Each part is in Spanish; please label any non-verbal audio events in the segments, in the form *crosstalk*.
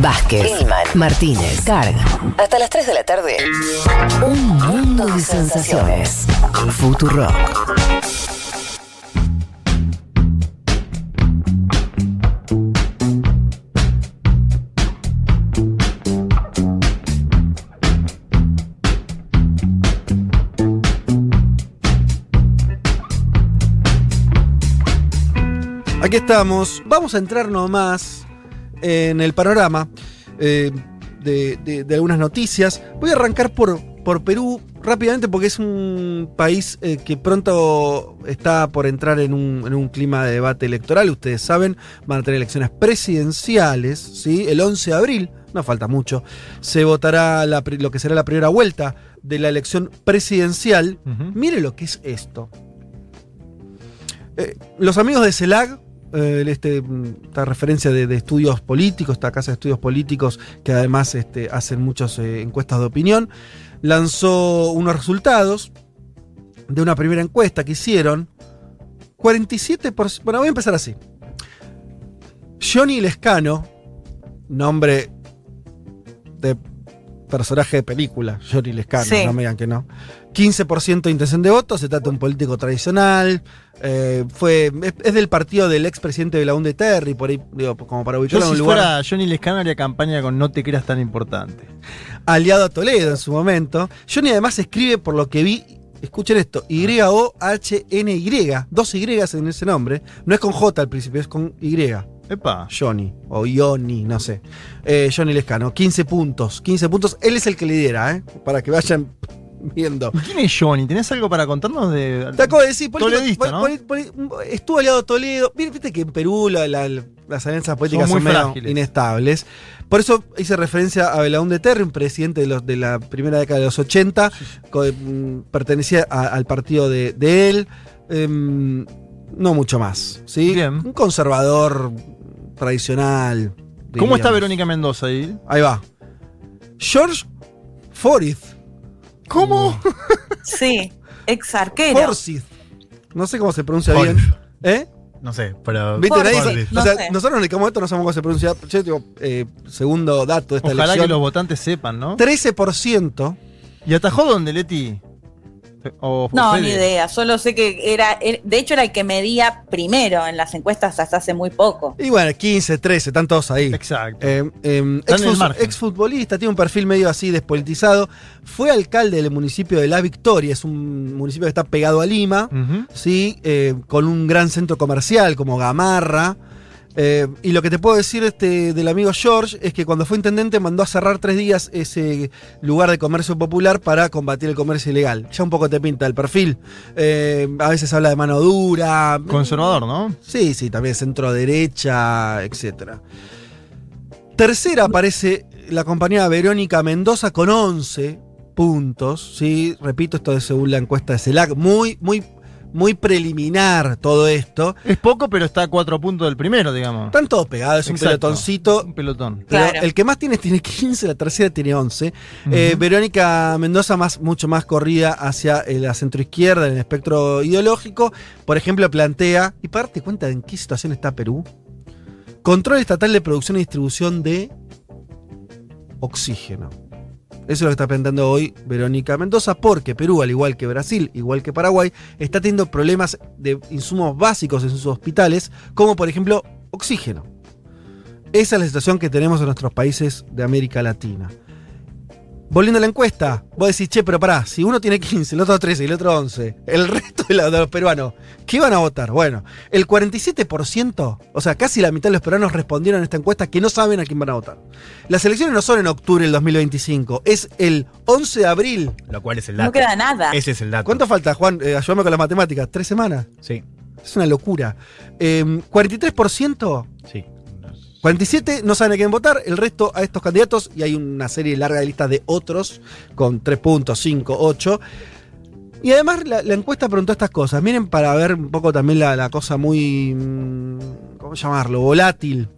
Vázquez, Hillman, Martínez, Carg. Hasta las 3 de la tarde. Un mundo de sensaciones. Futurock. Aquí estamos. Vamos a entrar nomás en el panorama eh, de, de- de algunas noticias. Voy a arrancar por, por Perú rápidamente porque es un país eh, que pronto está por entrar en un, en un clima de debate electoral. Ustedes saben, van a tener elecciones presidenciales, ¿sí? El 11 de abril, no falta mucho, se votará la lo que será la primera vuelta de la elección presidencial. Ujú. Mire lo que es esto. Eh, los amigos de CELAG, eh, este, mm, esta referencia de, estudios políticos, esta casa de estudios políticos que además este, hacen muchas eh, encuestas de opinión, lanzó unos resultados de una primera encuesta que hicieron. 47%. Bueno, voy a empezar así. Johnny Lescano, nombre de personaje de película, Johnny Lescano, Sí. no me digan que no. 15% de intención de voto, se trata de un político tradicional. eh, fue, es, es del partido del expresidente de la UNDE Terry, por ahí, digo, como para Yo ubicarlo en si un lugar fuera Johnny Lescano haría campaña con No te creas tan importante. aliado a Toledo en su momento. Johnny además escribe, por lo que vi, escuchen esto, Y-O-H-N-Y, dos Y en ese nombre. No es con J al principio, es con Y. Epa. Johnny, o Ioni, no sé. Eh, Johnny Lescano, 15 puntos. 15 puntos, él es el que lidera, ¿eh? Para que vayan viendo. ¿Y ¿Quién es Johnny? ¿Tenés algo para contarnos de.? Te acabo de decir, Toledista, ¿no? estuvo aliado a Toledo. Viste que en Perú la- la- las alianzas políticas Son son, muy medio inestables. Por eso hice referencia a Belaúnde Terry, un presidente de, los, de la primera década de los 80, co- mm, pertenecía a- al partido de, de él. Em, no mucho más. ¿sí? Bien. Un conservador tradicional. ¿Cómo está. Verónica Mendoza ahí? Ahí va. George Forsyth. ¿Cómo? *laughs* Sí, ex arquero. Forsyth. No sé cómo se pronuncia bien. ¿Eh? No sé, pero. ¿Viste? Forsyth, Nadie- no o sea, sé. nosotros en el momento no sabemos cómo se pronuncia. Yo digo, eh, segundo dato de esta Ojalá que elección. los votantes sepan, ¿no? 13%. ¿Y atajó dónde, Leti? O No, ni idea. Solo sé que era, er- de hecho era el que medía primero en las encuestas hasta hace muy poco. Y bueno, 15, 13, están todos ahí. Exacto. Eh, eh, exfutbolista, tiene un perfil medio así despolitizado. Fue alcalde del municipio de La Victoria, es un municipio que está pegado a Lima. ¿sí? Eh, con un gran centro comercial como Gamarra. Eh, y lo que te puedo decir este, del amigo George es que cuando fue intendente mandó a cerrar tres días ese lugar de comercio popular para combatir el comercio ilegal. Ya un poco te pinta el perfil. Eh, a veces habla de mano dura. Conservador, ¿no? Sí, sí, también centro derecha, etc. Tercera aparece la compañera Verónica Mendoza con 11 puntos. ¿sí? Repito, esto es según la encuesta de CELAC. Muy, muy, muy preliminar todo esto. Es poco, pero está a cuatro puntos del primero, digamos. Están todos pegados, es un pelotoncito. Un pelotón. Pero Claro. el que más tiene tiene 15, la tercera tiene 11. Eh. Verónica Mendoza más, mucho más corrida hacia eh, la centroizquierda en el espectro ideológico. Por ejemplo, plantea, y para darte cuenta de en qué situación está Perú, control estatal de producción y distribución de oxígeno. Eso es lo que está planteando hoy Verónica Mendoza, porque Perú, al igual que Brasil, igual que Paraguay, está teniendo problemas de insumos básicos en sus hospitales, como por ejemplo oxígeno. Esa es la situación que tenemos en nuestros países de América Latina. Volviendo a la encuesta, vos decís, che, pero pará, si uno tiene 15, el otro 13 y el otro 11, el resto de, los peruanos, ¿qué van a votar? Bueno, el 47%, o sea, casi la mitad de los peruanos respondieron a esta encuesta que no saben a quién van a votar. Las elecciones no son en octubre del 2025, es el 11 de abril. Lo cual es el dato. No queda nada. Ese es el dato. ¿Cuánto falta, Juan? Eh, ayúdame con las matemáticas. ¿Tres semanas? Sí, Es una locura. Eh, 43% sí. 47 no saben a quién votar, el resto a estos candidatos, y hay una serie larga de listas de otros, con 3 puntos, 5, 8. Y además la, la encuesta preguntó estas cosas. Miren para ver un poco también la, la cosa muy, mm, ¿cómo llamarlo? Volátil.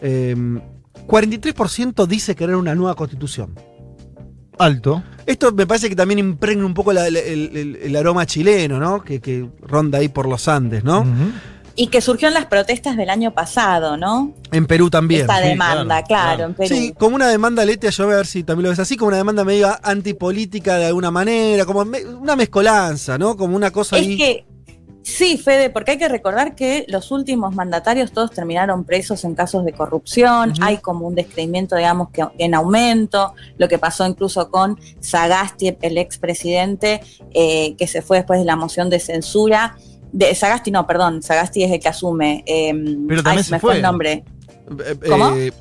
Eh, 43% dice querer una nueva constitución. Alto. Esto me parece que también impregna un poco la- el, el- el- el aroma chileno, ¿no? Que, que ronda ahí por los Andes, ¿no? Ujú. Y que surgió en las protestas del año pasado, ¿no? En Perú también. Esta sí, demanda, claro, claro, claro. en Perú. Sí, como una demanda, Letia, yo voy a ver si también lo ves así, como una demanda medio antipolítica de alguna manera, como me- una mezcolanza, ¿no? Como una cosa Es ahí. que, sí, Fede, porque hay que recordar que los últimos mandatarios todos terminaron presos en casos de corrupción, hay como un descreimiento, digamos, que en aumento, lo que pasó incluso con Sagasti, el expresidente, eh, que se fue después de la moción de censura. De Sagasti, no, perdón, Sagasti es el que asume. eh, Pero también ay, se me fue fue. el nombre. Eh, ¿Cómo? eh,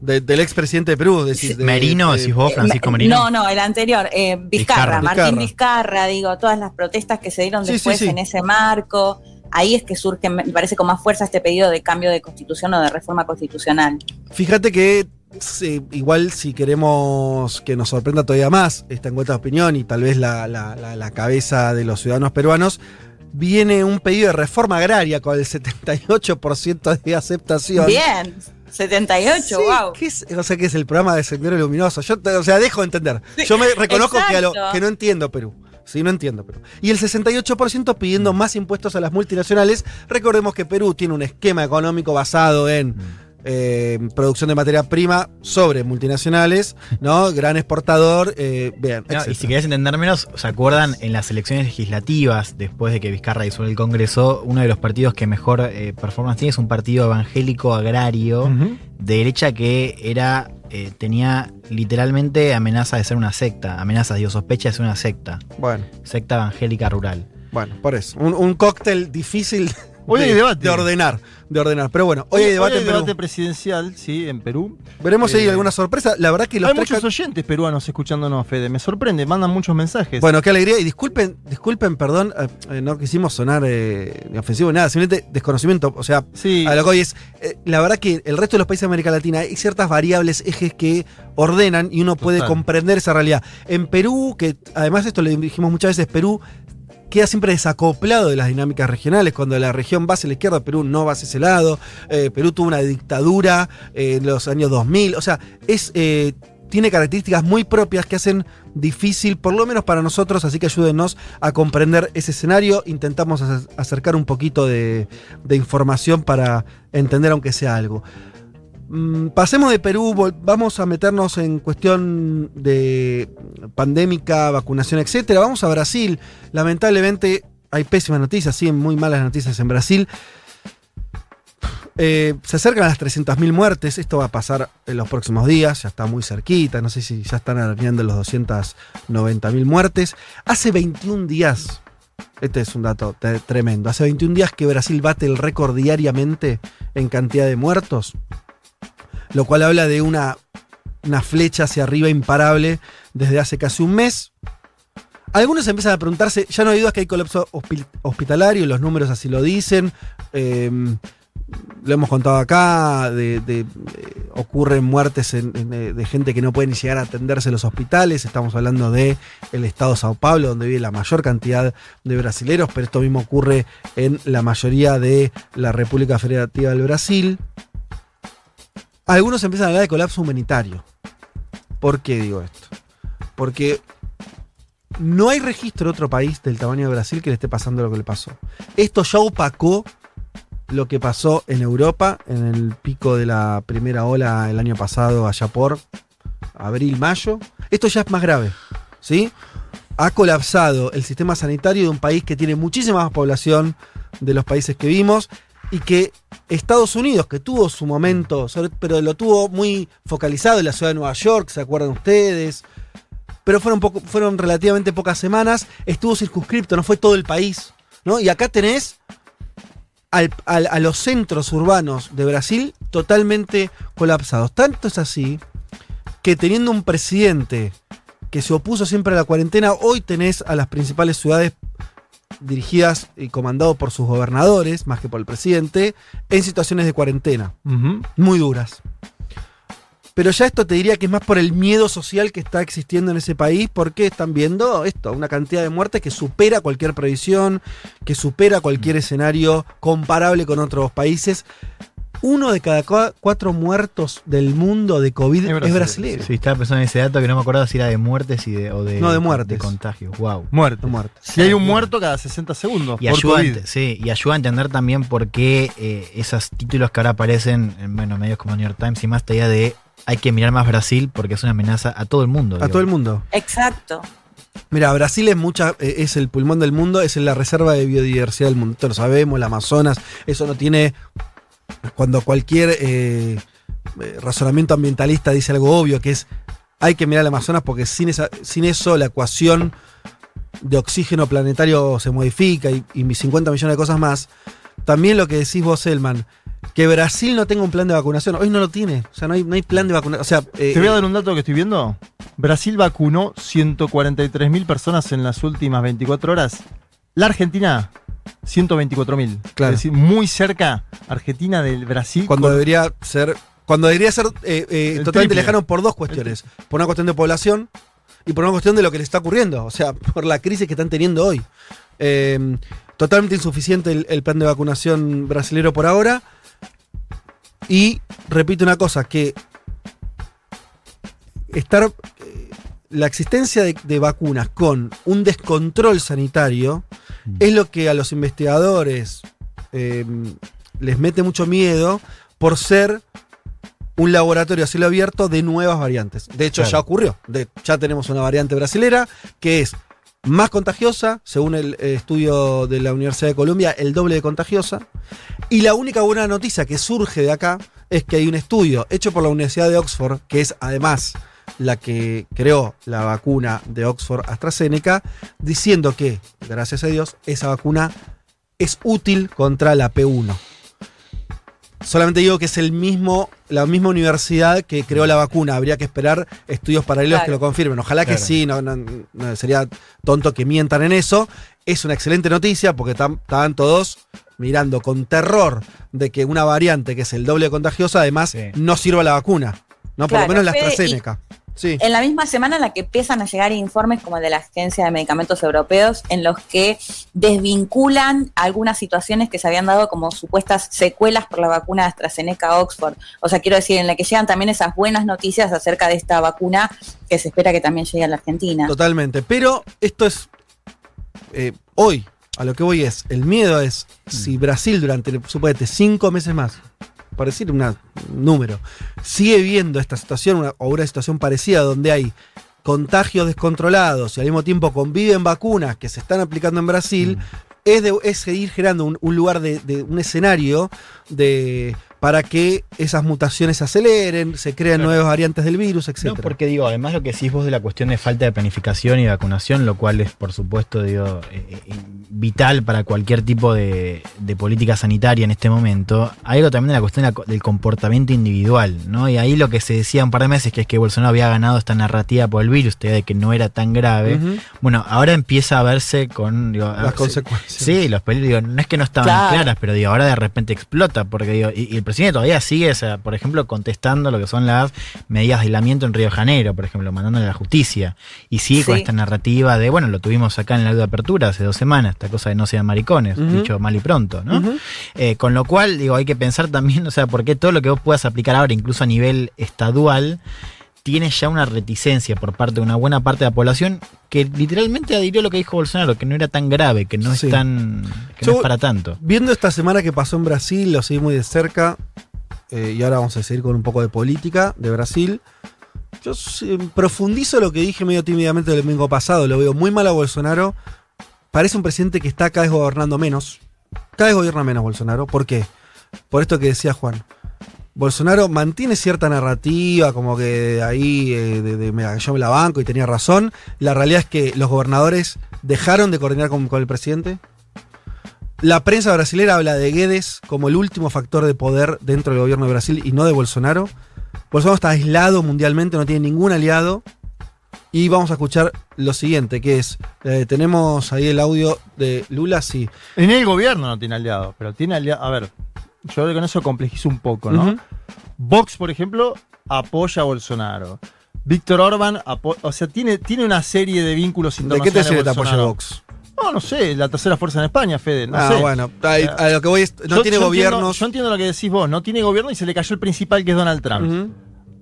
de- del expresidente de Perú, decís. de- Merino, de- decís vos, Francisco Eh, Merino. No, no, el anterior, eh, Vizcarra, Vizcarra. Martín Vizcarra. Vizcarra, digo, todas las protestas que se dieron Sí, después sí, sí. en ese marco. Ahí es que surge, me parece, con más fuerza este pedido de cambio de constitución o de reforma constitucional. Fíjate que sí, igual si queremos que nos sorprenda todavía más esta encuesta de opinión y tal vez la, la- la- la cabeza de los ciudadanos peruanos, viene un pedido de reforma agraria con el 78% de aceptación. Bien, 78, Sí, wow. ¿qué es? o sea, que es el programa de Sendero Luminoso. Yo, te- o sea, dejo de entender. Sí, Yo me reconozco que, a lo- exacto. que no entiendo Perú. Sí, no entiendo Perú. Y el 68% pidiendo más impuestos a las multinacionales. Recordemos que Perú tiene un esquema económico basado en eh, producción de materia prima sobre multinacionales, ¿no? Gran exportador, eh, bien, No, y si querés entender menos, ¿se acuerdan en las elecciones legislativas, después de que Vizcarra disuelve el Congreso, uno de los partidos que mejor eh, performance tiene es un partido evangélico agrario de derecha que era eh, tenía literalmente amenaza de ser una secta, amenazas, digo, sospecha de ser una secta, Bueno, secta evangélica rural. bueno, por eso. Un, un cóctel difícil Hoy de, hay debate. de ordenar. De ordenar. Pero bueno, hoy, hay debate en Perú. debate presidencial, sí, en Perú. Veremos si hay Eh, alguna sorpresa. La verdad que los Hay muchos oyentes peruanos escuchándonos, Fede. Me sorprende, mandan muchos mensajes. Bueno, qué alegría. Y disculpen, disculpen, perdón, eh, eh, no quisimos sonar eh, ofensivo ni nada, simplemente desconocimiento. O sea, sí. a lo que hoy es, la verdad que el resto de los países de América Latina hay ciertas variables, ejes que ordenan y uno puede comprender esa realidad. En Perú, que además esto le dijimos muchas veces, Perú queda siempre desacoplado de las dinámicas regionales. Cuando la región va hacia la izquierda, Perú no va hacia ese lado. Eh, Perú tuvo una dictadura eh, en los años 2000. O sea, es, eh, tiene características muy propias que hacen difícil, por lo menos para nosotros, así que ayúdenos a comprender ese escenario. Intentamos acer- acercar un poquito de información para entender aunque sea algo. Mm, Pasemos de Perú, vamos a meternos en cuestión de pandémica, vacunación, etcétera. Vamos a Brasil. Lamentablemente hay pésimas noticias, sí, muy malas noticias en Brasil. Eh, se acercan a las 300.000 muertes. Esto va a pasar en los próximos días. Ya está muy cerquita. No sé si ya están arañando los 290.000 muertes. Hace 21 días. Este es un dato tremendo. Hace 21 días que Brasil bate el récord diariamente en cantidad de muertos. Lo cual habla de una, una flecha hacia arriba imparable desde hace casi un mes. Algunos empiezan a preguntarse, ya no hay dudas que hay colapso hospi- hospitalario, los números así lo dicen. eh, lo hemos contado acá, de, eh, ocurren muertes eh, de gente que no puede ni llegar a atenderse en los hospitales. Estamos hablando de el estado de Sao Paulo, donde vive la mayor cantidad de brasileros, pero esto mismo ocurre en la mayoría de la República Federativa del Brasil. Algunos empiezan a hablar de colapso humanitario. ¿Por qué digo esto? Porque no hay registro de otro país del tamaño de Brasil que le esté pasando lo que le pasó. Esto ya opacó lo que pasó en Europa en el pico de la primera ola el año pasado, allá por abril, mayo. Esto ya es más grave, ¿sí? Ha colapsado el sistema sanitario de un país que tiene muchísima más población de los países que vimos y que Estados Unidos, que tuvo su momento, sobre- pero lo tuvo muy focalizado en la ciudad de Nueva York, ¿se acuerdan ustedes? Pero fueron, poco, fueron relativamente pocas semanas, estuvo circunscripto, no fue todo el país, ¿no? Y acá tenés al- al- a los centros urbanos de Brasil totalmente colapsados. Tanto es así que teniendo un presidente que se opuso siempre a la cuarentena, hoy tenés a las principales ciudades dirigidas y comandadas por sus gobernadores, más que por el presidente, en situaciones de cuarentena muy duras. Pero ya esto te diría que es más por el miedo social que está existiendo en ese país, porque están viendo esto, una cantidad de muertes que supera cualquier previsión, que supera cualquier escenario comparable con otros países. Uno de cada cua- cuatro muertos del mundo de COVID Es es brasileño. Sí, estaba pensando en ese dato que no me acordaba si era de muertes y de, o de, No, de muertes. de contagios. Wow. Muerto. No muertos. Si hay un muerto cada 60 segundos. Y por ayuda, COVID. sí, y ayuda a entender también por qué eh, esos títulos que ahora aparecen en bueno, medios como New York Times y más, esta idea de hay que mirar más Brasil porque es una amenaza a todo el mundo. A digo. todo el mundo. Exacto. Mira, Brasil es mucha, eh, es el pulmón del mundo, es la reserva de biodiversidad del mundo. Esto lo sabemos, el Amazonas, eso no tiene. Cuando cualquier eh, eh, razonamiento ambientalista dice algo obvio, que es hay que mirar el Amazonas porque sin, esa, sin eso la ecuación de oxígeno planetario se modifica y, y 50 millones de cosas más. También lo que decís vos, Elman, que Brasil no tenga un plan de vacunación. Hoy no lo tiene. O sea, no hay, no hay plan de vacunación. O sea, eh, Te voy a dar un dato que estoy viendo. Brasil vacunó 143.000 personas en las últimas 24 horas. La Argentina, 124.000. Claro. Es decir, muy cerca Argentina del Brasil. Cuando con- debería ser. Cuando debería ser eh, eh, totalmente lejano por dos cuestiones. Por una cuestión de población y por una cuestión de lo que les está ocurriendo. O sea, *laughs* por la crisis que están teniendo hoy. Eh, totalmente insuficiente el, el plan de vacunación brasilero por ahora. Y repito una cosa, que estar. la existencia de, de vacunas con un descontrol sanitario. Es lo que a los investigadores eh, les mete mucho miedo por ser un laboratorio a cielo abierto de nuevas variantes. De hecho, Claro. ya ocurrió. De- ya tenemos una variante brasilera que es más contagiosa, según el eh, estudio de la Universidad de Columbia, el doble de contagiosa. Y la única buena noticia que surge de acá es que hay un estudio hecho por la Universidad de Oxford, que es además la que creó la vacuna de Oxford AstraZeneca, diciendo que, gracias a Dios, esa vacuna es útil contra la P1. Solamente digo que es el mismo, la misma universidad que creó la vacuna. Habría que esperar estudios paralelos Claro. que lo confirmen. Ojalá que sí, no, no- no, sería tonto que mientan en eso. Es una excelente noticia porque estaban todos mirando con terror de que una variante que es el doble contagiosa, además, Sí. no sirva la vacuna. No, por lo menos la Fede, AstraZeneca. Sí. En la misma semana en la que empiezan a llegar informes como el de la Agencia de Medicamentos Europeos, en los que desvinculan algunas situaciones que se habían dado como supuestas secuelas por la vacuna de AstraZeneca Oxford. O sea, quiero decir, en la que llegan también esas buenas noticias acerca de esta vacuna que se espera que también llegue a la Argentina. Totalmente. Pero esto es. eh, hoy, a lo que voy es. El miedo es si Brasil durante, suponete, cinco meses más, decir una- un número, sigue viendo esta situación una- o una situación parecida donde hay contagios descontrolados y al mismo tiempo conviven vacunas que se están aplicando en Brasil, es, de, es seguir generando un, un lugar de, de- un escenario de para que esas mutaciones se aceleren, se creen Claro. nuevas variantes del virus, etc. No, porque digo, además lo que decís vos de la cuestión de falta de planificación y vacunación, lo cual es por supuesto digo, eh, eh, vital para cualquier tipo de, de política sanitaria en este momento, hay algo también de la cuestión de la co- del comportamiento individual, ¿no? Y ahí lo que se decía un par de meses, que es que Bolsonaro había ganado esta narrativa por el virus, de que no era tan grave. Bueno, ahora empieza a verse con digo, las consecuencias. Sí, los peligros, digo, no es que no estaban Claro. claras, pero digo, ahora de repente explota, porque digo, y, y el presidente todavía sigue, o sea, por ejemplo, contestando lo que son las medidas de aislamiento en Río de Janeiro, por ejemplo, mandándole a la justicia. Y sigue con esta narrativa de, bueno, lo tuvimos acá en la de apertura hace dos semanas, esta cosa de no sean maricones, dicho mal y pronto, ¿no? Eh, con lo cual, digo, hay que pensar también, o sea, porque todo lo que vos puedas aplicar ahora, incluso a nivel estadual, tiene ya una reticencia por parte de una buena parte de la población que literalmente adhirió a lo que dijo Bolsonaro, que no era tan grave, que no Sí. es tan. que Yo- no es para tanto. Viendo esta semana que pasó en Brasil, lo seguí muy de cerca. eh, y ahora vamos a seguir con un poco de política de Brasil. Yo profundizo lo que dije medio tímidamente el domingo pasado. Lo veo muy mal a Bolsonaro. Parece un presidente que está cada vez gobernando menos. Cada vez gobierna menos Bolsonaro. ¿Por qué? Por esto que decía Juan. Bolsonaro mantiene cierta narrativa, como que ahí eh, de, de, "Mira, yo me la banco y tenía razón. La realidad es que los gobernadores dejaron de coordinar con, el presidente. La prensa brasilera habla de Guedes como el último factor de poder dentro del gobierno de Brasil y no de Bolsonaro. Bolsonaro está aislado mundialmente, no tiene ningún aliado. Y vamos a escuchar lo siguiente, que es, eh, tenemos ahí el audio de Lula, sí. En el gobierno no tiene aliados, pero tiene aliados. A ver, yo con eso complejizo un poco, ¿no? Vox, por ejemplo, apoya a Bolsonaro. Víctor Orban, o sea, tiene, tiene una serie de vínculos ¿De qué te internacionales. sirve te apoya. Vox? No, no sé, la tercera fuerza en España, Fede. No ah, sé. bueno, a lo que voy es, no Yo- tiene yo gobiernos. Entiendo, yo entiendo lo que decís vos, no tiene gobierno y se le cayó el principal que es Donald Trump.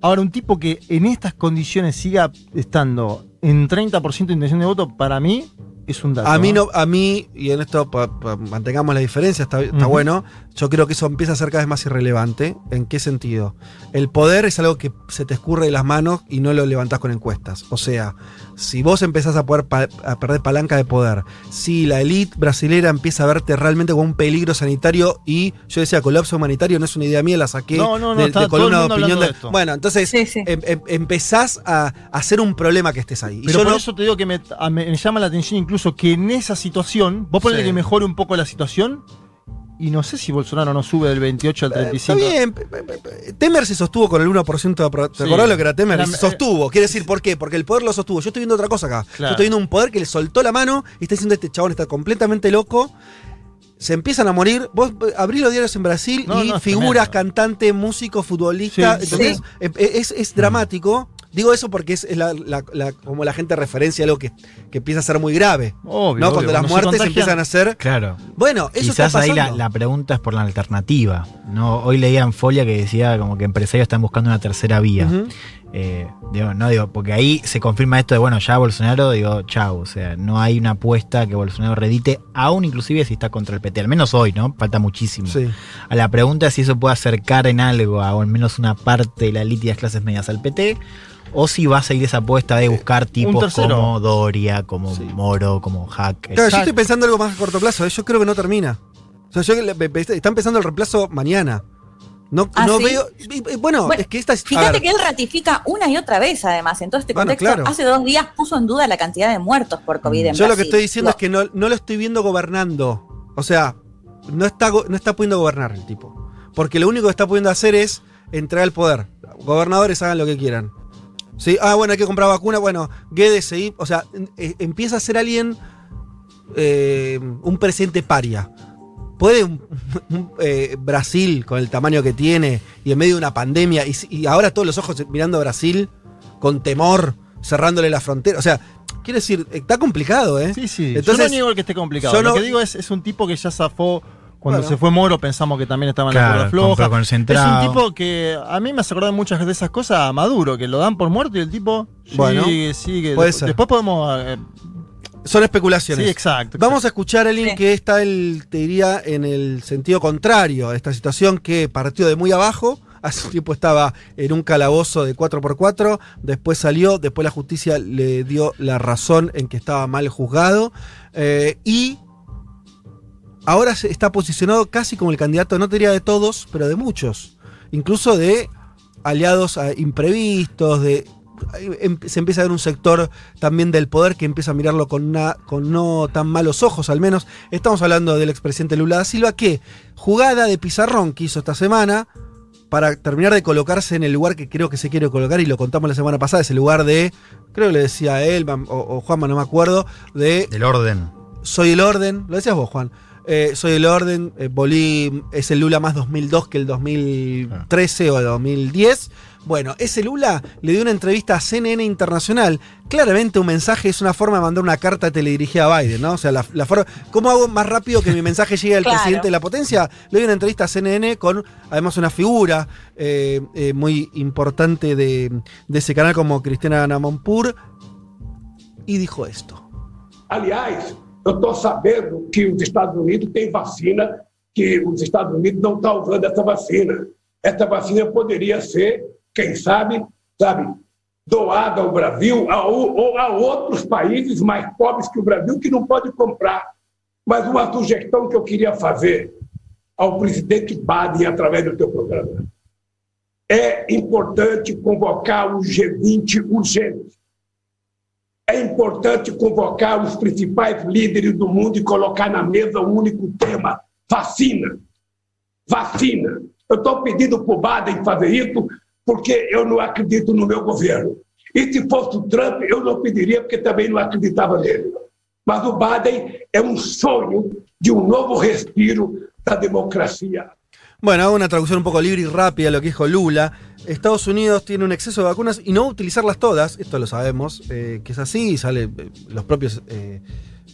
Ahora, un tipo que en estas condiciones siga estando en 30% de intención de voto, para mí es un dato. A mí no, a mí, y en esto pa- pa- mantengamos la diferencia, está, está bueno. Yo creo que eso empieza a ser cada vez más irrelevante. ¿En qué sentido? El poder es algo que se te escurre de las manos y no lo levantás con encuestas. O sea, si vos empezás a poder pa- a perder palanca de poder, si la élite brasilera empieza a verte realmente como un peligro sanitario y yo decía colapso humanitario, no es una idea mía, la saqué No, no, no, de, está de todo el columna de opinión. de- esto. bueno, entonces Sí, sí. em- em- empezás a, hacer un problema que estés ahí. Y Pero yo por no- eso te digo que me, a- me- me llama la atención incluso que en esa situación, vos ponele Sí. que mejore un poco la situación y no sé si Bolsonaro no sube del 28 al Eh, 35. Está bien. Temer se sostuvo con el 1% de ¿Te Sí. acordás lo que era Temer? Se sostuvo. Quiere decir, ¿por qué? Porque el poder lo sostuvo. Yo estoy viendo otra cosa acá. Yo estoy viendo un poder que le soltó la mano y está diciendo este chabón está completamente loco. Se empiezan a morir. Vos eh, abrís los diarios en Brasil No, y no, figuras, tremendo. cantante, músico, futbolista. Sí. Eh, eh, es, es dramático. Digo eso porque es, es la- la- la- como la gente referencia algo que, que empieza a ser muy grave. Obvio, ¿no? obvio, Cuando las muertes empiezan a ser. Claro. Bueno, eso Quizás está ahí la, la pregunta es por la alternativa. ¿no? Hoy leía en Folia que decía como que empresarios están buscando una tercera vía. Eh, digo, no digo, porque ahí se confirma esto de bueno, ya Bolsonaro, digo, chau. O sea, no hay una apuesta que Bolsonaro redite, aún inclusive si está contra el PT. Al menos hoy, ¿no? Falta muchísimo. Sí. A la pregunta es si eso puede acercar en algo a o al menos una parte de la élite y las clases medias al PT, o si va a seguir esa apuesta de buscar tipos como Doria, como Sí. Moro, como Hack. Claro, yo estoy pensando algo más a corto plazo. ¿eh? Yo creo que no termina. O sea, yo está empezando el reemplazo mañana. No, ¿Ah, no sí? veo. Bueno, Bueno, es que esta es. Fíjate que él ratifica una y otra vez, además, en todo este Bueno, contexto. claro. Hace dos días puso en duda la cantidad de muertos por COVID en yo lo que estoy diciendo es Digo, que no, no lo estoy viendo gobernando. O sea, no está, no está pudiendo gobernar el tipo. Porque lo único que está pudiendo hacer es entregar el poder. Gobernadores hagan lo que quieran. ¿Sí? Ah, bueno, hay que comprar vacuna. Bueno, Guedes, seguí. O sea, eh, empieza a ser alguien. eh, un presidente paria. ¿Puede un- *laughs* un, eh, Brasil, con el tamaño que tiene, y en medio de una pandemia, y, ahora todos los ojos mirando a Brasil con temor, cerrándole la frontera? O sea, quiero decir, está complicado, ¿eh? Sí, sí. yo no niego el que esté complicado. yo Lo no- que digo es, es un tipo que ya zafó. Cuando Bueno. se fue Moro pensamos que también estaba en la Claro, cuerda floja. concentrado. Es un tipo que a mí me hace acordar muchas de esas cosas a Maduro, que lo dan por muerto y el tipo Bueno, sigue, sigue. puede Después- ser. Después podemos... eh, Son sí, especulaciones. exacto. Vamos a escuchar a alguien Sí. que está, el, te diría, en el sentido contrario a esta situación, que partió de muy abajo. Hace un tiempo estaba en un calabozo de 4x4, después salió, después la justicia le dio la razón en que estaba mal juzgado. eh, y ahora está posicionado casi como el candidato, no te diría de todos, pero de muchos. Incluso de aliados imprevistos, de em- se empieza a ver un sector también del poder que empieza a mirarlo con, no tan malos ojos, al menos. Estamos hablando del expresidente Lula da Silva, que jugada de pizarrón que hizo esta semana para terminar de colocarse en el lugar que creo que se quiere colocar, y lo contamos la semana pasada, es el lugar de, creo que le decía él o, o Juanma, no me acuerdo, de Del orden. soy el orden, lo decías vos, Juan. Eh, soy el orden, eh, Bolí es el Lula más 2002 que el 2013 o el 2010. Bueno, ese Lula le dio una entrevista a CNN Internacional. Claramente un mensaje es una forma de mandar una carta teledirigida a Biden, ¿no? O sea, la, la forma. ¿Cómo hago más rápido que mi mensaje llegue al *laughs* Claro. presidente de la potencia? Le doy una entrevista a CNN con, además, una figura eh, eh, muy importante de, de ese canal como Cristiana Namonpur. Y dijo esto. Aliás, eu estou sabendo que os Estados Unidos têm vacina, que os Estados Unidos não estão usando essa vacina. Essa vacina poderia ser, quem sabe, sabe, doada ao Brasil ou a outros países mais pobres que o Brasil que não pode comprar. Mas uma sugestão que eu queria fazer ao presidente Biden através do teu programa é importante convocar o G20 urgente é importante convocar os principais líderes do mundo e colocar na mesa um único tema: vacina. Vacina. Eu estou pedindo para o Biden fazer isso porque eu não acredito no meu governo. E se fosse o Trump, eu não pediria porque também não acreditava nele. Mas o Biden é um sonho de um novo respiro da democracia. Bueno, hago una traducción un poco libre y rápida lo que dijo Lula. Estados Unidos tiene un exceso de vacunas y no utilizarlas todas, esto lo sabemos, eh, que es así, sale eh, los propios eh,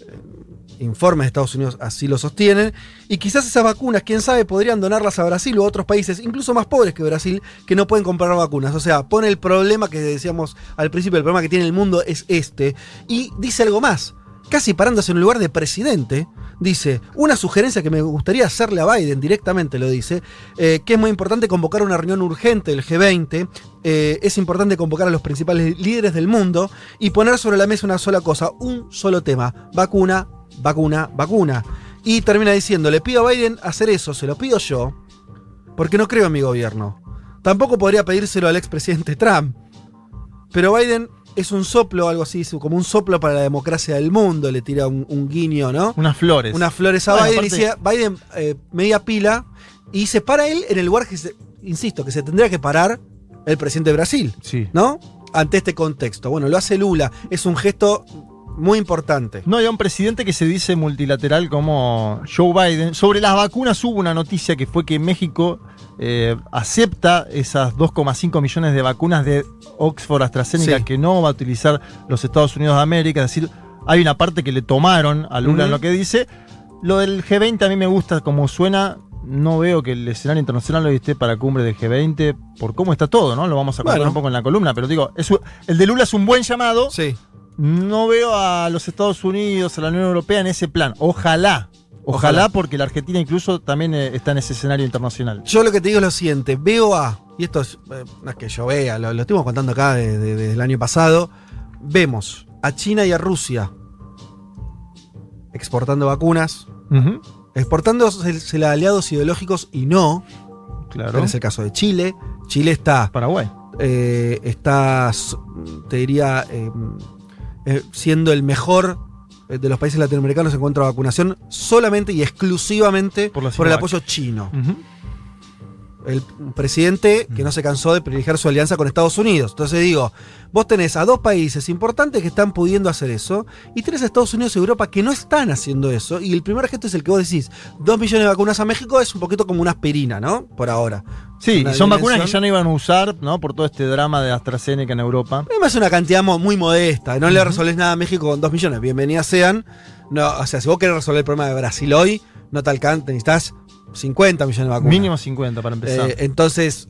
eh, informes de Estados Unidos así lo sostienen. Y quizás esas vacunas, quién sabe, podrían donarlas a Brasil o a otros países, incluso más pobres que Brasil, que no pueden comprar vacunas. O sea, pone el problema que decíamos al principio, el problema que tiene el mundo es este. Y dice algo más. Casi parándose en el lugar de presidente, dice, una sugerencia que me gustaría hacerle a Biden, directamente lo dice, eh, que es muy importante convocar una reunión urgente del G20, eh, es importante convocar a los principales líderes del mundo y poner sobre la mesa una sola cosa, un solo tema, vacuna, vacuna, vacuna. Y termina diciendo, le pido a Biden hacer eso, se lo pido yo, porque no creo en mi gobierno. Tampoco podría pedírselo al expresidente Trump. Pero Biden es un soplo, algo así, como un soplo para la democracia del mundo, le tira un, un guiño, ¿no? Unas flores. Unas flores a Bueno, Biden y dice, Biden eh, media pila y se para él en el lugar que, se- insisto, que se tendría que parar el presidente de Brasil, Sí. ¿no? Ante este contexto. Bueno, lo hace Lula, es un gesto muy importante. No hay un presidente que se dice multilateral como Joe Biden. Sobre las vacunas hubo una noticia que fue que México eh, acepta esas 2,5 millones de vacunas de Oxford AstraZeneca Sí. que no va a utilizar los Estados Unidos de América. Es decir, hay una parte que le tomaron a Lula en lo que dice. Lo del G20 a mí me gusta como suena. No veo que el escenario internacional hoy esté para cumbre del G20 por cómo está todo, ¿no? Lo vamos a contar Bueno. un poco en la columna, pero digo, es el de Lula es un buen llamado. Sí. No veo a los Estados Unidos, a la Unión Europea en ese plan. Ojalá. Ojalá, Ojalá. porque la Argentina incluso también eh, está en ese escenario internacional. Yo lo que te digo es lo siguiente, veo a, y esto es, eh, no es que yo vea, lo, lo estuvimos contando acá de- de- desde el año pasado, vemos a China y a Rusia exportando vacunas, Ujú, exportando aliados ideológicos y no, Claro. es el caso de Chile. Chile está, Paraguay. eh, está te diría, eh, siendo el mejor de los países latinoamericanos en cuanto a vacunación, solamente y exclusivamente Por el apoyo chino. El presidente que no se cansó de privilegiar su alianza con Estados Unidos. Entonces digo, vos tenés a dos países importantes que están pudiendo hacer eso, y tenés a Estados Unidos y Europa que no están haciendo eso, y el primer gesto es el que vos decís, dos millones de vacunas a México es un poquito como una aspirina, ¿no? Por ahora. Sí, y son vacunas que ya no iban a usar, ¿no? Por todo este drama de AstraZeneca en Europa. Además es una cantidad muy modesta, no le resolvés nada a México con dos millones, bienvenidas sean. No, o sea, si vos querés resolver el problema de Brasil hoy, no te alcanza, necesitas 50 millones de vacunas. Mínimo 50 para empezar. Eh, entonces,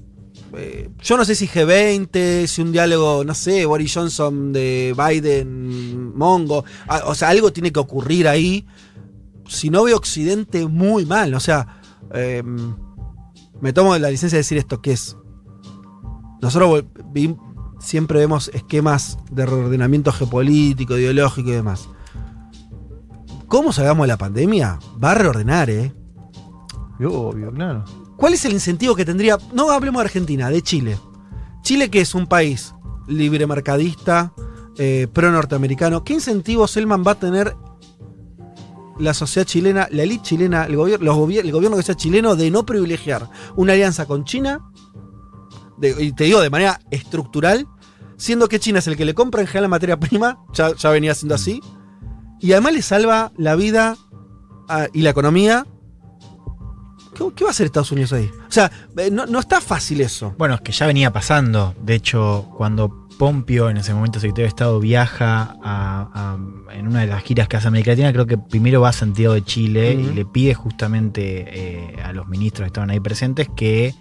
eh, yo no sé si G20, si un diálogo, no sé, Boris Johnson de Biden, Mongo, o sea, algo tiene que ocurrir ahí. Si no veo Occidente muy mal, o sea, eh, me tomo la licencia de decir esto, que es, nosotros vi- siempre vemos esquemas de reordenamiento geopolítico, ideológico y demás. ¿Cómo salgamos de la pandemia? Va a reordenar, ¿eh? Obvio, claro. ¿Cuál es el incentivo que tendría? No hablemos de Argentina, de Chile. Chile que es un país libre mercadista, eh, pro norteamericano. ¿Qué incentivos Selman va a tener la sociedad chilena, la élite chilena, el, gobier- los gobier- el gobierno que sea chileno de no privilegiar una alianza con China? Y te digo de manera estructural, siendo que China es el que le compra en general la materia prima, ya, venía siendo así, y además le salva la vida a- y la economía ¿Qué, qué va a hacer Estados Unidos ahí? O sea, eh, no, no está fácil eso. Bueno, es que ya venía pasando. De hecho, cuando Pompeo, en ese momento secretario de Estado, viaja a- a- en una de las giras que hace América Latina, creo que primero va a Santiago de Chile y le pide justamente eh, a los ministros que estaban ahí presentes que,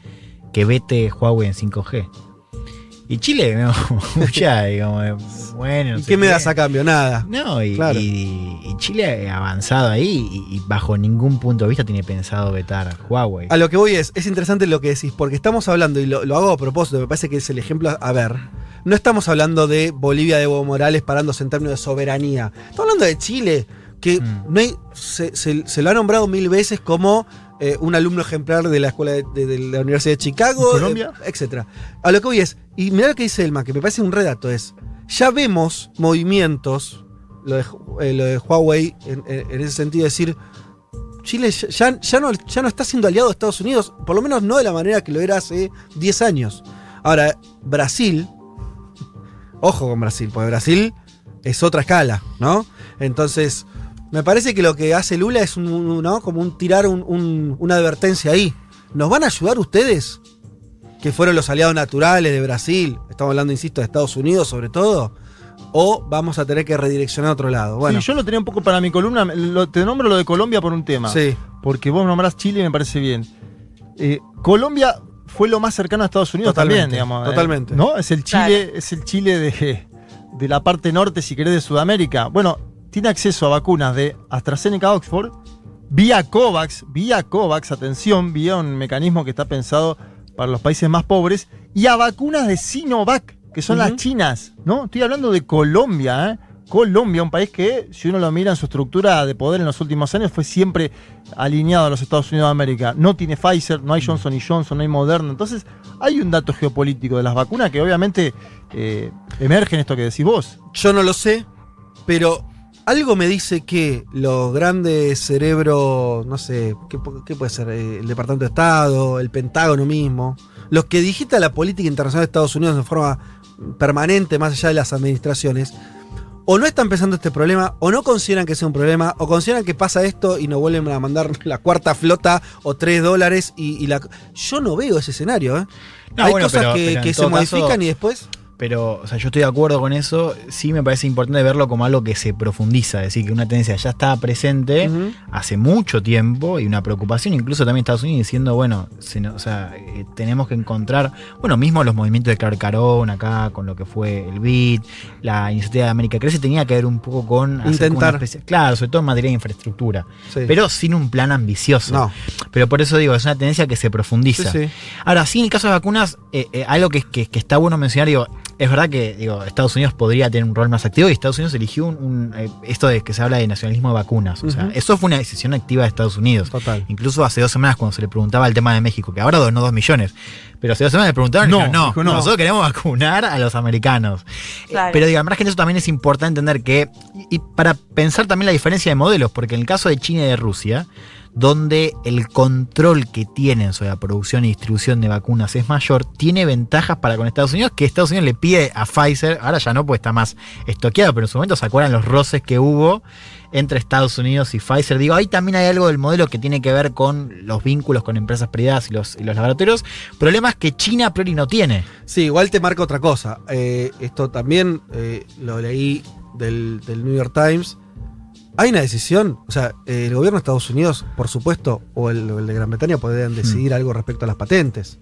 que vete Huawei en 5G. Y Chile, *laughs* ¿no? *laughs* mucha, digamos, bueno. no ¿Y qué me das a cambio? Nada. No, y, Claro. y- y Chile ha avanzado ahí y, y bajo ningún punto de vista tiene pensado vetar Huawei. A lo que voy es, es interesante lo que decís, porque estamos hablando, y lo, lo hago a propósito, me parece que es el ejemplo a ver. No estamos hablando de Bolivia de Evo Morales parándose en términos de soberanía. Estamos hablando de Chile, que Mm. no hay, se, se- se lo ha nombrado mil veces como eh, un alumno ejemplar de la escuela de, de- de la Universidad de Chicago, ¿En Colombia? eh, etcétera. A lo que voy es, y mirá lo que dice Elma, que me parece un redato, es, ya vemos movimientos, lo de, eh, Huawei, en, ese sentido, decir, Chile ya, no, está siendo aliado de Estados Unidos, por lo menos no de la manera que lo era hace 10 años. Ahora, Brasil, ojo con Brasil, porque Brasil es otra escala, ¿no? Entonces, me parece que lo que hace Lula es como un tirar un- un- una advertencia ahí. ¿Nos van a ayudar ustedes? Que fueron los aliados naturales de Brasil, estamos hablando, insisto, de Estados Unidos sobre todo. o vamos a tener que redireccionar a otro lado. Bueno, Sí, yo lo tenía un poco para mi columna. lo- te nombro lo de Colombia por un tema. sí. Porque vos nombrás Chile y me parece bien. Eh, Colombia fue lo más cercano a Estados Unidos Totalmente, también, digamos. eh, totalmente. ¿No? Es el Chile, es el Chile de, de la parte norte, si querés, de Sudamérica. Bueno, tiene acceso a vacunas de AstraZeneca Oxford vía COVAX, vía COVAX, atención, vía un mecanismo que está pensado para los países más pobres, y a vacunas de Sinovac, que son las chinas, ¿no? Estoy hablando de Colombia, ¿eh? Colombia, un país que, si uno lo mira en su estructura de poder en los últimos años, fue siempre alineado a los Estados Unidos de América. No tiene Pfizer, no hay Johnson y Johnson, no hay Moderna. Entonces, hay un dato geopolítico de las vacunas que obviamente eh, emerge en esto que decís vos. Yo no lo sé, pero algo me dice que los grandes cerebros, no sé, ¿qué, pu- qué puede ser? Eh, El Departamento de Estado, el Pentágono mismo, los que digitan la política internacional de Estados Unidos de forma permanente, más allá de las administraciones, o no están pensando este problema, o no consideran que sea un problema, o consideran que pasa esto y nos vuelven a mandar la cuarta flota o tres dólares y, y la... Yo no veo ese escenario, ¿eh? No, Hay bueno, cosas pero- que, pero en que se caso- modifican y después... Pero, o sea, yo estoy de acuerdo con eso. Sí me parece importante verlo como algo que se profundiza. Es decir, que una tendencia ya estaba presente hace mucho tiempo y una preocupación, incluso también Estados Unidos diciendo, bueno, se o sea, eh, tenemos que encontrar, bueno, mismo los movimientos de Clark Carón acá, con lo que fue el BID, la iniciativa de América Crece, tenía que ver un poco con Intentar. especie- claro, sobre todo en materia de infraestructura, Sí. pero sin un plan ambicioso. No. Pero por eso digo, es una tendencia que se profundiza. Sí, sí. Ahora, sí, en el caso de vacunas, eh, eh, algo que, que- que está bueno mencionar, digo, es verdad que digo, Estados Unidos podría tener un rol más activo y Estados Unidos eligió un, un, eh, esto de que se habla de nacionalismo de vacunas. O sea, eso fue una decisión activa de Estados Unidos. Total. Incluso hace dos semanas cuando se le preguntaba el tema de México, que ahora donó dos millones, pero hace dos semanas le preguntaron No, dijeron, no, dijo no. nosotros queremos vacunar a los americanos. Eh, Claro. pero digo, además que en eso también es importante entender que, y, y para pensar también la diferencia de modelos, porque en el caso de China y de Rusia, donde el control que tienen sobre la producción y distribución de vacunas es mayor, tiene ventajas para con Estados Unidos, que Estados Unidos le pide a Pfizer, ahora ya no, porque está más estoqueado, pero en su momento se acuerdan los roces que hubo entre Estados Unidos y Pfizer. Digo, ahí también hay algo del modelo que tiene que ver con los vínculos con empresas privadas y los, y los laboratorios. Problemas que China a priori no tiene. Sí, igual te marca otra cosa. Eh, esto también eh, lo leí del New York Times. Hay una decisión, o sea, el gobierno de Estados Unidos, por supuesto, o el, de Gran Bretaña podrían decidir algo respecto a las patentes.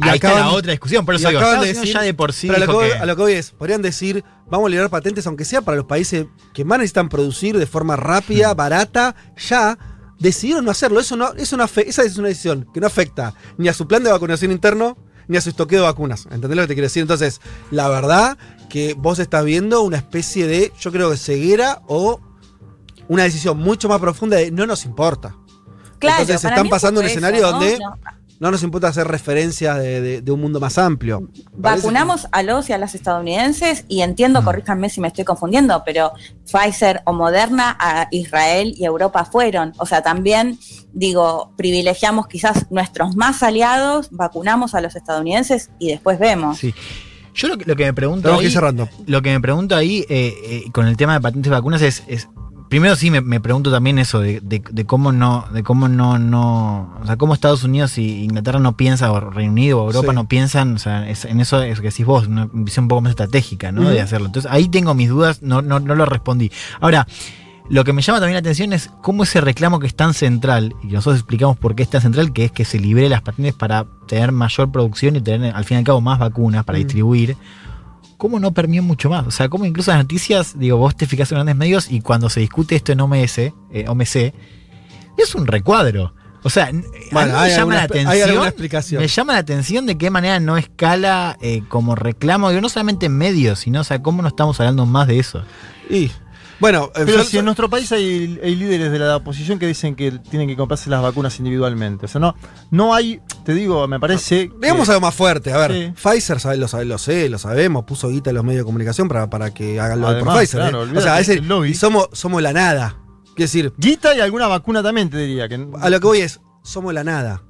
Y ahí está acaban- la otra discusión, por eso digo, acaban de decir- ya de por sí Pero a lo, que voy, que- a lo que voy es, podrían decir, vamos a liberar patentes, aunque sea para los países que más necesitan producir de forma rápida, Mm. barata, ya. Decidieron no hacerlo. Eso no, eso no esa es una decisión que no afecta ni a su plan de vacunación interno, ni a su estoqueo de vacunas. ¿Entendés lo que te quiero decir? Entonces, la verdad que vos estás viendo una especie de, yo creo que ceguera o una decisión mucho más profunda de no nos importa. Claro, Entonces para están pasando un eso, escenario ¿no? donde No. no nos importa hacer referencias de, de- de un mundo más amplio. Vacunamos a los y a las estadounidenses y entiendo, Mm. corríjanme si me estoy confundiendo, pero Pfizer o Moderna a Israel y Europa fueron. O sea, también digo, privilegiamos quizás nuestros más aliados, vacunamos a los estadounidenses y después vemos. Sí. Yo lo que, lo que me pregunto que ahí, ir cerrando. lo que me pregunto ahí eh, eh, con el tema de patentes de vacunas es, es- primero sí me, me pregunto también eso de, de- de cómo no, de cómo no, no, o sea, cómo Estados Unidos y Inglaterra no piensan, o Reino Unido o Europa Sí. no piensan, o sea, es- en eso es que decís vos, una visión un poco más estratégica, ¿no? De hacerlo. Entonces ahí tengo mis dudas, no, no, no lo respondí. Ahora, lo que me llama también la atención es cómo ese reclamo que es tan central, y nosotros explicamos por qué es tan central, que es que se libere las patentes para tener mayor producción y tener al fin y al cabo más vacunas para distribuir. ¿Cómo no permeó mucho más? O sea, cómo incluso las noticias, digo, vos te fijas en grandes medios y cuando se discute esto en OMS, eh, OMC, es un recuadro. O sea, n- Bueno, a mí me llama la atención. Me llama la atención de qué manera no escala eh, como reclamo, digo, no solamente en medios, sino, o sea, cómo no estamos hablando más de eso. Y bueno, eh, Pero yo- si en nuestro país hay, hay líderes de la oposición que dicen que tienen que comprarse las vacunas individualmente. O sea, no, no hay, te digo, me parece. que- digamos algo más fuerte. A ver, Sí. Pfizer, sabe- lo, sabe- lo sé, lo sabemos, puso guita en los medios de comunicación para, para que hagan lo de por Pfizer. claro, ¿eh? O sea, ese- lobby. y somos, somos la nada. Quiero decir, Guita y alguna vacuna también, te diría. Que, a lo que voy es, somos la nada.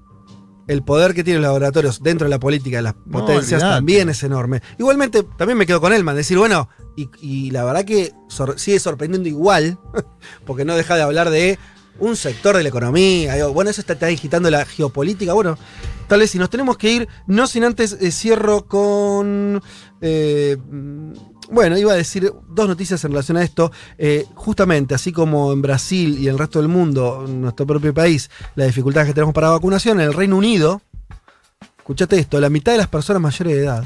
El poder que tienen los laboratorios dentro de la política de las No, potencias olvidate. también es enorme. Igualmente, también me quedo con Elman, decir, bueno, y, y la verdad que sor- sigue sorprendiendo igual, *laughs* porque no deja de hablar de un sector de la economía. digo, bueno, eso está, está agitando la geopolítica. Bueno, tal vez si nos tenemos que ir, no sin antes eh, cierro con. eh, bueno, iba a decir dos noticias en relación a esto. Eh, justamente, así como en Brasil y en el resto del mundo, en nuestro propio país, las dificultades que tenemos para vacunación, en el Reino Unido, escuchate esto, la mitad de las personas mayores de edad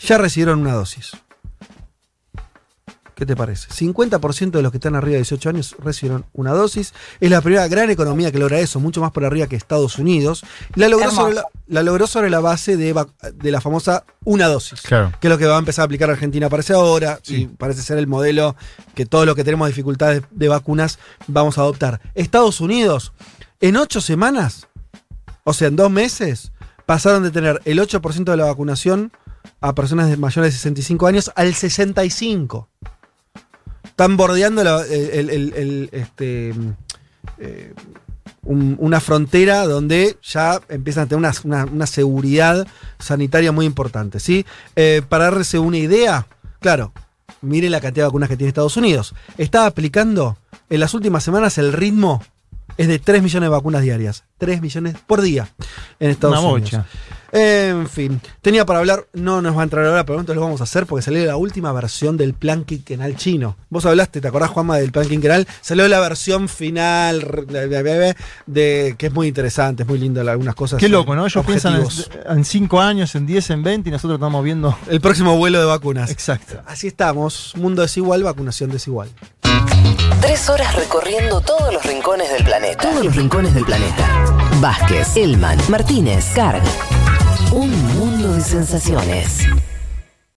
ya recibieron una dosis. ¿Qué te parece? 50% de los que están arriba de 18 años recibieron una dosis. Es la primera gran economía que logra eso, mucho más por arriba que Estados Unidos. Y la logró, sobre la, la logró sobre la base de la famosa una dosis. Claro. Que es lo que va a empezar a aplicar Argentina parece ahora. Y parece ser el modelo que todos los que tenemos dificultades de vacunas vamos a adoptar. Estados Unidos, en ocho semanas, o sea, en dos meses, pasaron de tener el 8% de la vacunación a personas de mayores de 65 años al 65%. Están bordeando este, eh, un- una frontera donde ya empiezan a tener una, seguridad sanitaria muy importante. ¿sí? Eh, para darse una idea, claro, miren la cantidad de vacunas que tiene Estados Unidos. Está aplicando en las últimas semanas el ritmo es de 3 millones de vacunas diarias. 3 millones por día en Estados Una Unidos. bocha. En fin, tenía para hablar, no nos va a entrar ahora, pero entonces lo vamos a hacer porque salió la última versión del plan quinquenal chino. Vos hablaste, ¿te acordás, Juanma, del plan quinquenal? Salió la versión final de, de- de- de- que es muy interesante, es muy lindo algunas cosas. Qué eh, loco, ¿no? Ellos piensan en 5 años, en 10, en 20 y nosotros estamos viendo. El próximo vuelo de vacunas. Exacto. Así estamos, mundo desigual, vacunación desigual. Tres horas recorriendo todos los rincones del planeta. Todos los rincones del planeta. Vázquez, Elman, Martínez, Carg. Un mundo de sensaciones.